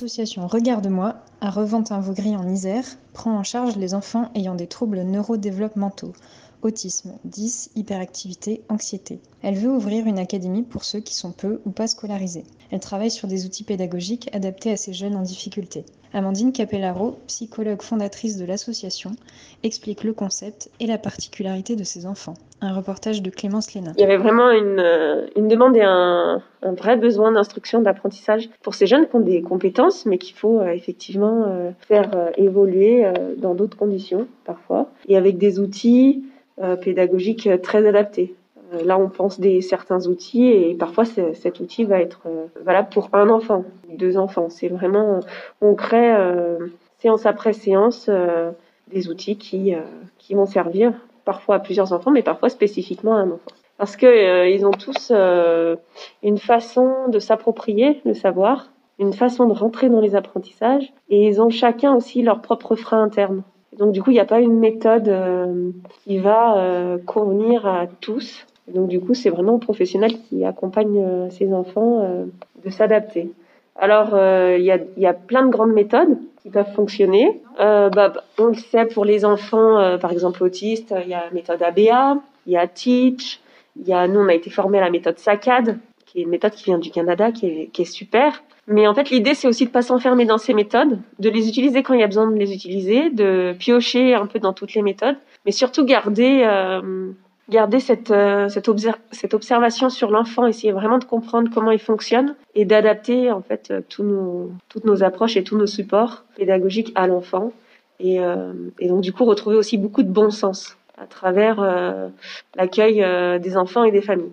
L'association Regarde-moi, à Revente-un-Vaugry en Isère, prend en charge les enfants ayant des troubles neurodéveloppementaux, autisme, 10, hyperactivité, anxiété. Elle veut ouvrir une académie pour ceux qui sont peu ou pas scolarisés. Elle travaille sur des outils pédagogiques adaptés à ces jeunes en difficulté. Amandine Capellaro, psychologue fondatrice de l'association, explique le concept et la particularité de ces enfants. Un reportage de Clémence Léna. Il y avait vraiment une, euh, demande et un, vrai besoin d'instruction, d'apprentissage pour ces jeunes qui ont des compétences, mais qu'il faut euh, effectivement euh, faire évoluer dans d'autres conditions parfois, et avec des outils euh, pédagogiques euh, très adaptés. Euh, Là, on pense des certains outils et parfois cet outil va être valable pour un enfant, deux enfants. C'est vraiment, on crée séance après séance des outils qui, qui vont servir parfois à plusieurs enfants, mais parfois spécifiquement à un enfant. Parce que ils ont tous une façon de s'approprier le savoir, une façon de rentrer dans les apprentissages, et ils ont chacun aussi leur propre frein interne. Donc du coup, il n'y a pas une méthode euh, qui va euh, convenir à tous. Donc du coup, c'est vraiment un professionnel qui accompagne euh, ces enfants euh, de s'adapter. Alors, il y, a, plein de grandes méthodes qui peuvent fonctionner. Bah, on le sait pour les enfants, par exemple autistes, il y a la méthode ABA, il y a Teach, il y a, nous, on a été formés à la méthode SACAD, qui est une méthode qui vient du Canada, qui est super. Mais en fait, l'idée, c'est aussi de pas s'enfermer dans ces méthodes, de les utiliser quand il y a besoin de les utiliser, de piocher un peu dans toutes les méthodes, mais surtout garder, euh, garder cette, euh, cette, obser- cette observation sur l'enfant, essayer vraiment de comprendre comment il fonctionne et d'adapter en fait euh, tous nos, toutes nos approches et tous nos supports pédagogiques à l'enfant. Et, euh, et donc du coup retrouver aussi beaucoup de bon sens à travers euh, l'accueil euh, des enfants et des familles.